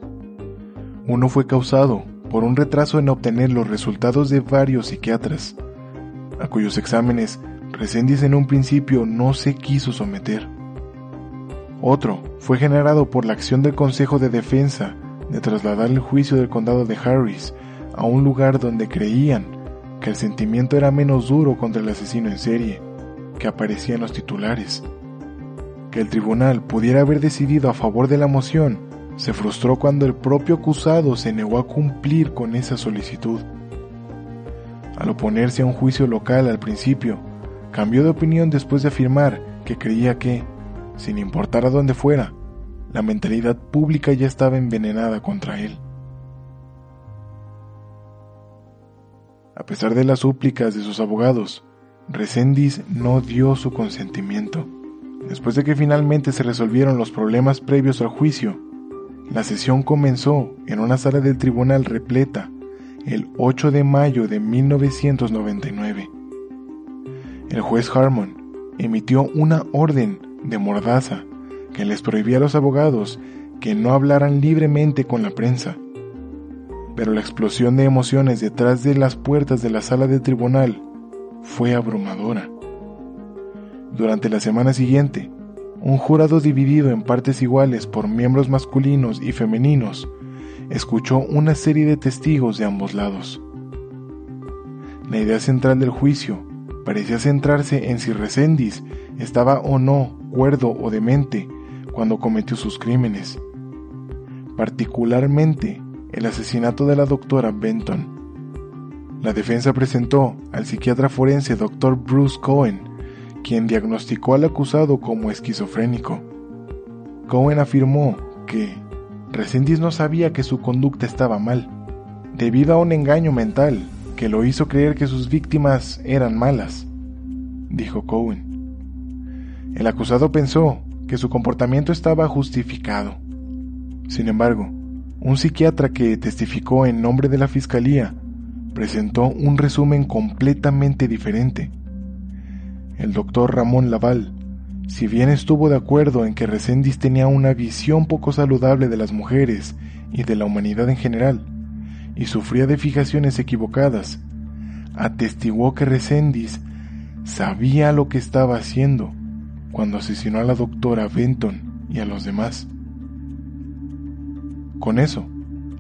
Uno fue causado por un retraso en obtener los resultados de varios psiquiatras, a cuyos exámenes Resendiz en un principio no se quiso someter. Otro fue generado por la acción del Consejo de Defensa de trasladar el juicio del condado de Harris a un lugar donde creían que el sentimiento era menos duro contra el asesino en serie que aparecía en los titulares. Que el tribunal pudiera haber decidido a favor de la moción se frustró cuando el propio acusado se negó a cumplir con esa solicitud. Al oponerse a un juicio local al principio, cambió de opinión después de afirmar que creía que, sin importar a dónde fuera, la mentalidad pública ya estaba envenenada contra él. A pesar de las súplicas de sus abogados, Resendiz no dio su consentimiento. Después de que finalmente se resolvieron los problemas previos al juicio, la sesión comenzó en una sala del tribunal repleta el 8 de mayo de 1999. El juez Harmon emitió una orden de mordaza que les prohibía a los abogados que no hablaran libremente con la prensa. Pero la explosión de emociones detrás de las puertas de la sala de tribunal fue abrumadora. Durante la semana siguiente, un jurado dividido en partes iguales por miembros masculinos y femeninos escuchó una serie de testigos de ambos lados. La idea central del juicio parecía centrarse en si Resendiz estaba o no cuerdo o demente cuando cometió sus crímenes, particularmente el asesinato de la doctora Benton. La defensa presentó al psiquiatra forense Dr. Bruce Cohen, quien diagnosticó al acusado como esquizofrénico. Cohen afirmó que Resendiz no sabía que su conducta estaba mal, debido a un engaño mental que lo hizo creer que sus víctimas eran malas, dijo Cohen. El acusado pensó que su comportamiento estaba justificado. Sin embargo, un psiquiatra que testificó en nombre de la fiscalía presentó un resumen completamente diferente. El doctor Ramón Laval, si bien estuvo de acuerdo en que Resendiz tenía una visión poco saludable de las mujeres y de la humanidad en general, y sufría de fijaciones equivocadas, atestiguó que Resendiz sabía lo que estaba haciendo cuando asesinó a la doctora Benton y a los demás. Con eso,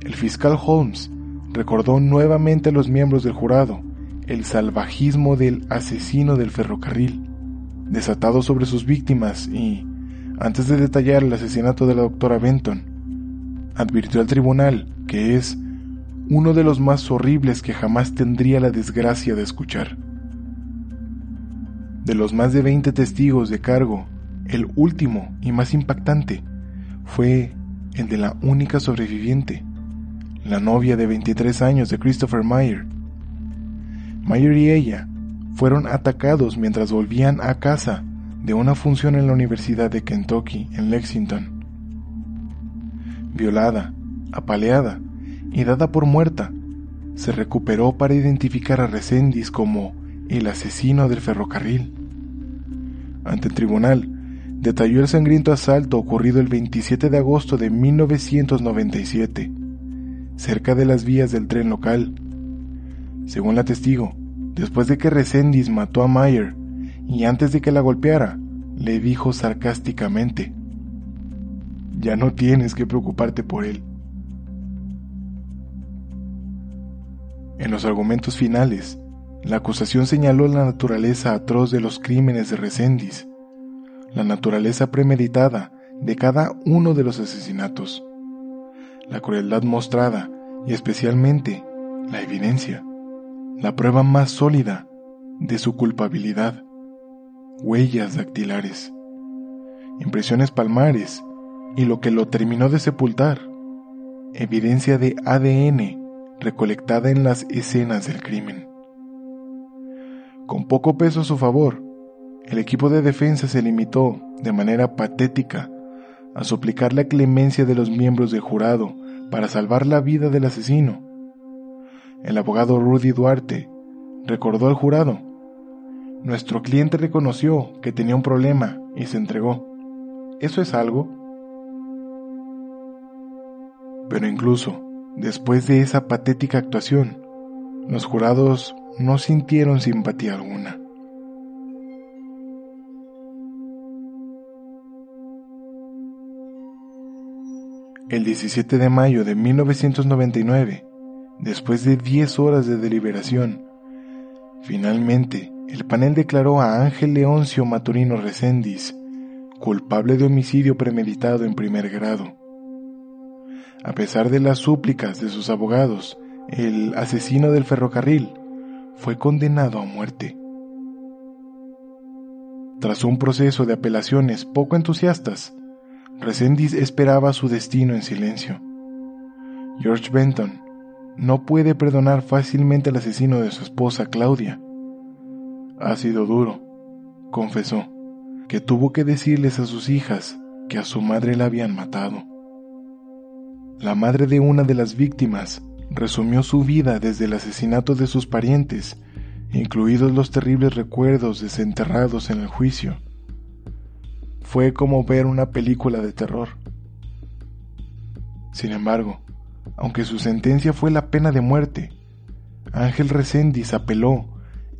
el fiscal Holmes recordó nuevamente a los miembros del jurado el salvajismo del asesino del ferrocarril, desatado sobre sus víctimas y, antes de detallar el asesinato de la doctora Benton, advirtió al tribunal que es uno de los más horribles que jamás tendría la desgracia de escuchar. De los más de 20 testigos de cargo, el último y más impactante fue el de la única sobreviviente, la novia de 23 años de Christopher Meyer. Meyer y ella fueron atacados mientras volvían a casa de una función en la Universidad de Kentucky en Lexington. Violada, apaleada y dada por muerta, se recuperó para identificar a Resendiz como el asesino del ferrocarril ante el tribunal, detalló el sangriento asalto ocurrido el 27 de agosto de 1997, cerca de las vías del tren local. Según la testigo, después de que Resendiz mató a Mayer y antes de que la golpeara, le dijo sarcásticamente, ya no tienes que preocuparte por él. En los argumentos finales, la acusación señaló la naturaleza atroz de los crímenes de Resendiz, la naturaleza premeditada de cada uno de los asesinatos, la crueldad mostrada y especialmente la evidencia, la prueba más sólida de su culpabilidad, huellas dactilares, impresiones palmares y lo que lo terminó de sepultar, evidencia de ADN recolectada en las escenas del crimen. Con poco peso a su favor, el equipo de defensa se limitó, de manera patética, a suplicar la clemencia de los miembros del jurado para salvar la vida del asesino. El abogado Rudy Duarte recordó al jurado, nuestro cliente reconoció que tenía un problema y se entregó. ¿Eso es algo? Pero incluso Después de esa patética actuación, los jurados no sintieron simpatía alguna. El 17 de mayo de 1999, después de 10 horas de deliberación, finalmente el panel declaró a Ángel Leoncio Maturino Recendis culpable de homicidio premeditado en primer grado. A pesar de las súplicas de sus abogados, el asesino del ferrocarril fue condenado a muerte. Tras un proceso de apelaciones poco entusiastas, Resendiz esperaba su destino en silencio. George Benton no puede perdonar fácilmente al asesino de su esposa Claudia. Ha sido duro, confesó, que tuvo que decirles a sus hijas que a su madre la habían matado. La madre de una de las víctimas resumió su vida desde el asesinato de sus parientes, incluidos los terribles recuerdos desenterrados en el juicio fue como ver una película de terror. Sin embargo, aunque su sentencia fue la pena de muerte, Ángel Reséndiz apeló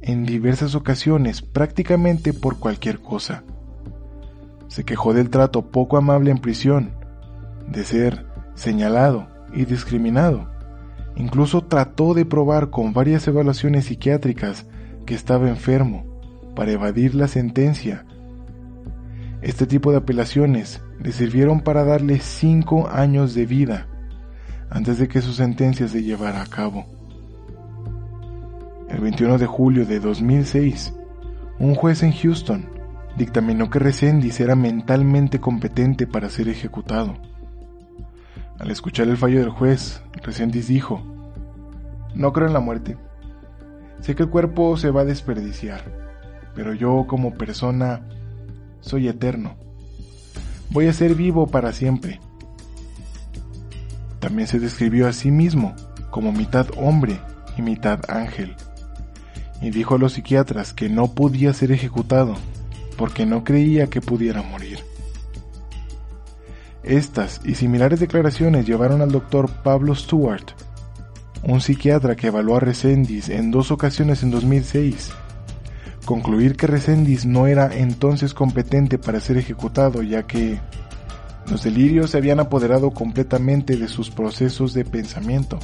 en diversas ocasiones prácticamente por cualquier cosa. Se quejó del trato poco amable en prisión, de ser señalado y discriminado. Incluso trató de probar con varias evaluaciones psiquiátricas que estaba enfermo para evadir la sentencia este tipo de apelaciones le sirvieron para darle cinco años de vida antes de que su sentencia se llevara a cabo. El 21 de julio de 2006, un juez en Houston dictaminó que Resendiz era mentalmente competente para ser ejecutado. Al escuchar el fallo del juez, Resendiz dijo, No creo en la muerte. Sé que el cuerpo se va a desperdiciar, pero yo como persona soy eterno. Voy a ser vivo para siempre. También se describió a sí mismo como mitad hombre y mitad ángel. Y dijo a los psiquiatras que no podía ser ejecutado porque no creía que pudiera morir. Estas y similares declaraciones llevaron al doctor Pablo Stewart, un psiquiatra que evaluó a Resendiz en dos ocasiones en 2006 concluir que Resendiz no era entonces competente para ser ejecutado, ya que los delirios se habían apoderado completamente de sus procesos de pensamiento.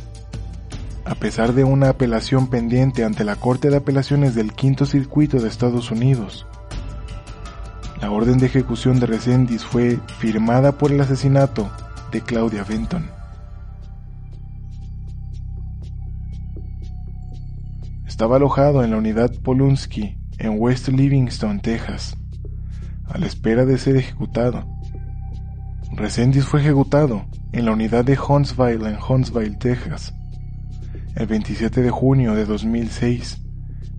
A pesar de una apelación pendiente ante la Corte de Apelaciones del Quinto Circuito de Estados Unidos, la orden de ejecución de Resendiz fue firmada por el asesinato de Claudia Benton. Estaba alojado en la unidad Polunsky en West Livingston, Texas, a la espera de ser ejecutado. Resendiz fue ejecutado en la unidad de Huntsville en Huntsville, Texas, el 27 de junio de 2006,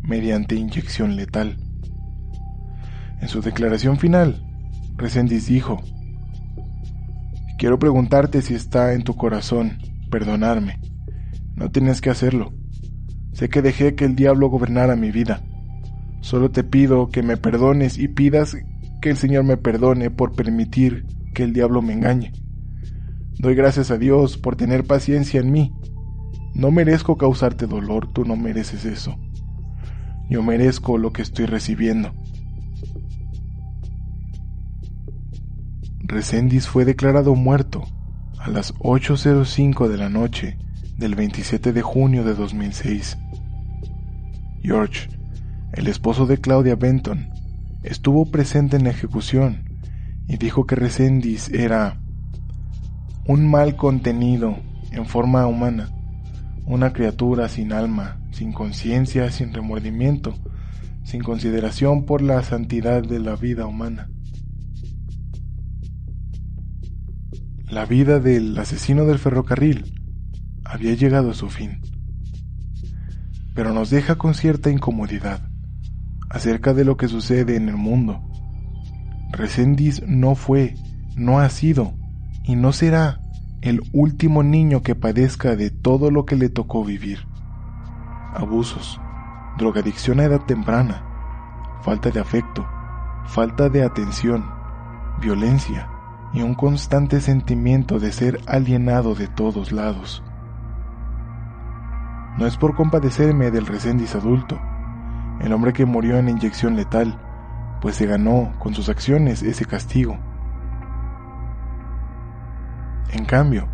mediante inyección letal. En su declaración final, Resendiz dijo, Quiero preguntarte si está en tu corazón perdonarme. No tienes que hacerlo. Sé que dejé que el diablo gobernara mi vida Solo te pido que me perdones y pidas que el Señor me perdone por permitir que el diablo me engañe. Doy gracias a Dios por tener paciencia en mí. No merezco causarte dolor, tú no mereces eso. Yo merezco lo que estoy recibiendo. Resendiz fue declarado muerto a las 8.05 de la noche del 27 de junio de 2006. George el esposo de Claudia Benton, estuvo presente en la ejecución y dijo que Resendiz era un mal contenido en forma humana, una criatura sin alma, sin conciencia, sin remordimiento, sin consideración por la santidad de la vida humana. La vida del asesino del ferrocarril había llegado a su fin, pero nos deja con cierta incomodidad acerca de lo que sucede en el mundo. Resendiz no fue, no ha sido y no será el último niño que padezca de todo lo que le tocó vivir. Abusos, drogadicción a edad temprana, falta de afecto, falta de atención, violencia y un constante sentimiento de ser alienado de todos lados. No es por compadecerme del Reséndiz adulto, el hombre que murió en inyección letal, pues se ganó con sus acciones ese castigo. En cambio,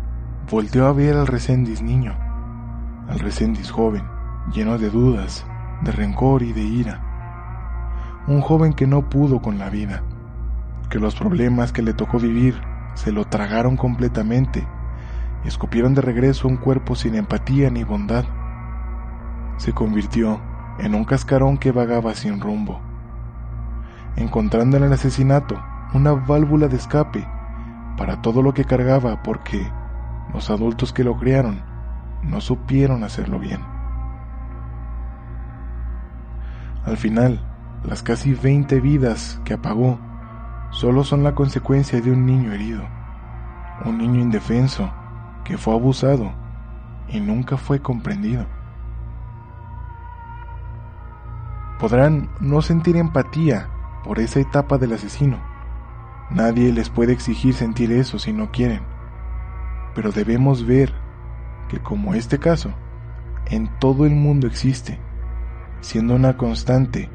volteó a ver al Reséndiz niño, al Reséndiz joven, lleno de dudas, de rencor y de ira. Un joven que no pudo con la vida, que los problemas que le tocó vivir se lo tragaron completamente y escupieron de regreso un cuerpo sin empatía ni bondad. Se convirtió en un cascarón que vagaba sin rumbo, encontrando en el asesinato una válvula de escape para todo lo que cargaba porque los adultos que lo criaron no supieron hacerlo bien. Al final, las casi 20 vidas que apagó solo son la consecuencia de un niño herido, un niño indefenso que fue abusado y nunca fue comprendido. Podrán no sentir empatía por esa etapa del asesino. Nadie les puede exigir sentir eso si no quieren. Pero debemos ver que como este caso, en todo el mundo existe, siendo una constante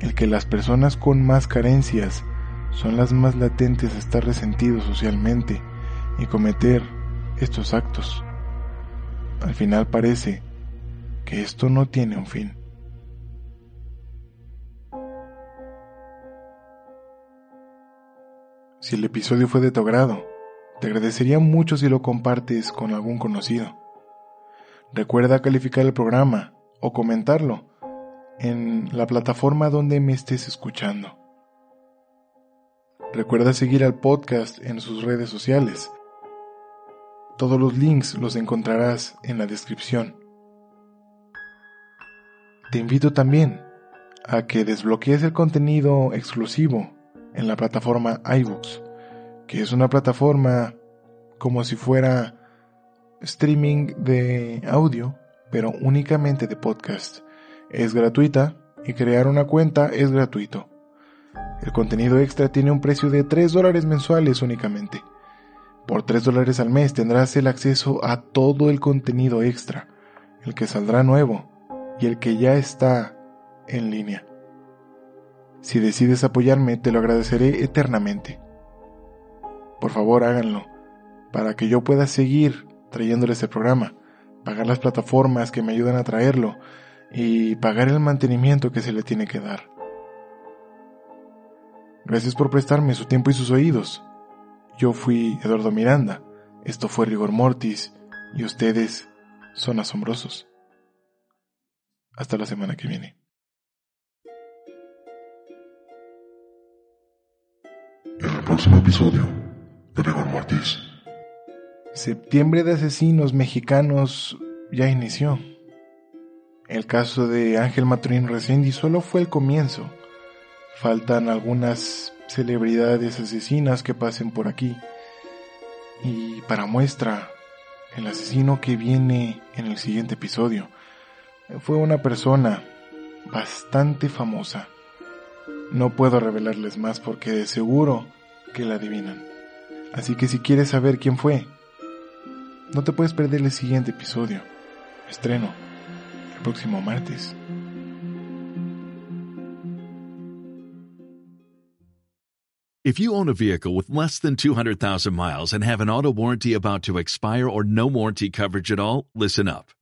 el que las personas con más carencias son las más latentes a estar resentidos socialmente y cometer estos actos. Al final parece que esto no tiene un fin. Si el episodio fue de tu agrado, te agradecería mucho si lo compartes con algún conocido. Recuerda calificar el programa o comentarlo en la plataforma donde me estés escuchando. Recuerda seguir al podcast en sus redes sociales. Todos los links los encontrarás en la descripción. Te invito también a que desbloquees el contenido exclusivo en la plataforma iBooks, que es una plataforma como si fuera streaming de audio, pero únicamente de podcast. Es gratuita y crear una cuenta es gratuito. El contenido extra tiene un precio de 3 dólares mensuales únicamente. Por 3 dólares al mes tendrás el acceso a todo el contenido extra, el que saldrá nuevo y el que ya está en línea. Si decides apoyarme, te lo agradeceré eternamente. Por favor, háganlo, para que yo pueda seguir trayéndoles el programa, pagar las plataformas que me ayudan a traerlo y pagar el mantenimiento que se le tiene que dar. Gracias por prestarme su tiempo y sus oídos. Yo fui Eduardo Miranda, esto fue Rigor Mortis y ustedes son asombrosos. Hasta la semana que viene. Próximo episodio de Rigor Mortis. Septiembre de asesinos mexicanos ya inició. El caso de Ángel Maturín Resendi solo fue el comienzo. Faltan algunas celebridades asesinas que pasen por aquí. Y para muestra, el asesino que viene en el siguiente episodio fue una persona bastante famosa no puedo revelarles más porque de seguro que la adivinan. Así que si quieres saber quién fue, no te puedes perder el siguiente episodio. Estreno el próximo martes. If you own a vehicle with less than 200,000 miles and have an auto warranty about to expire or no warranty coverage at all, listen up.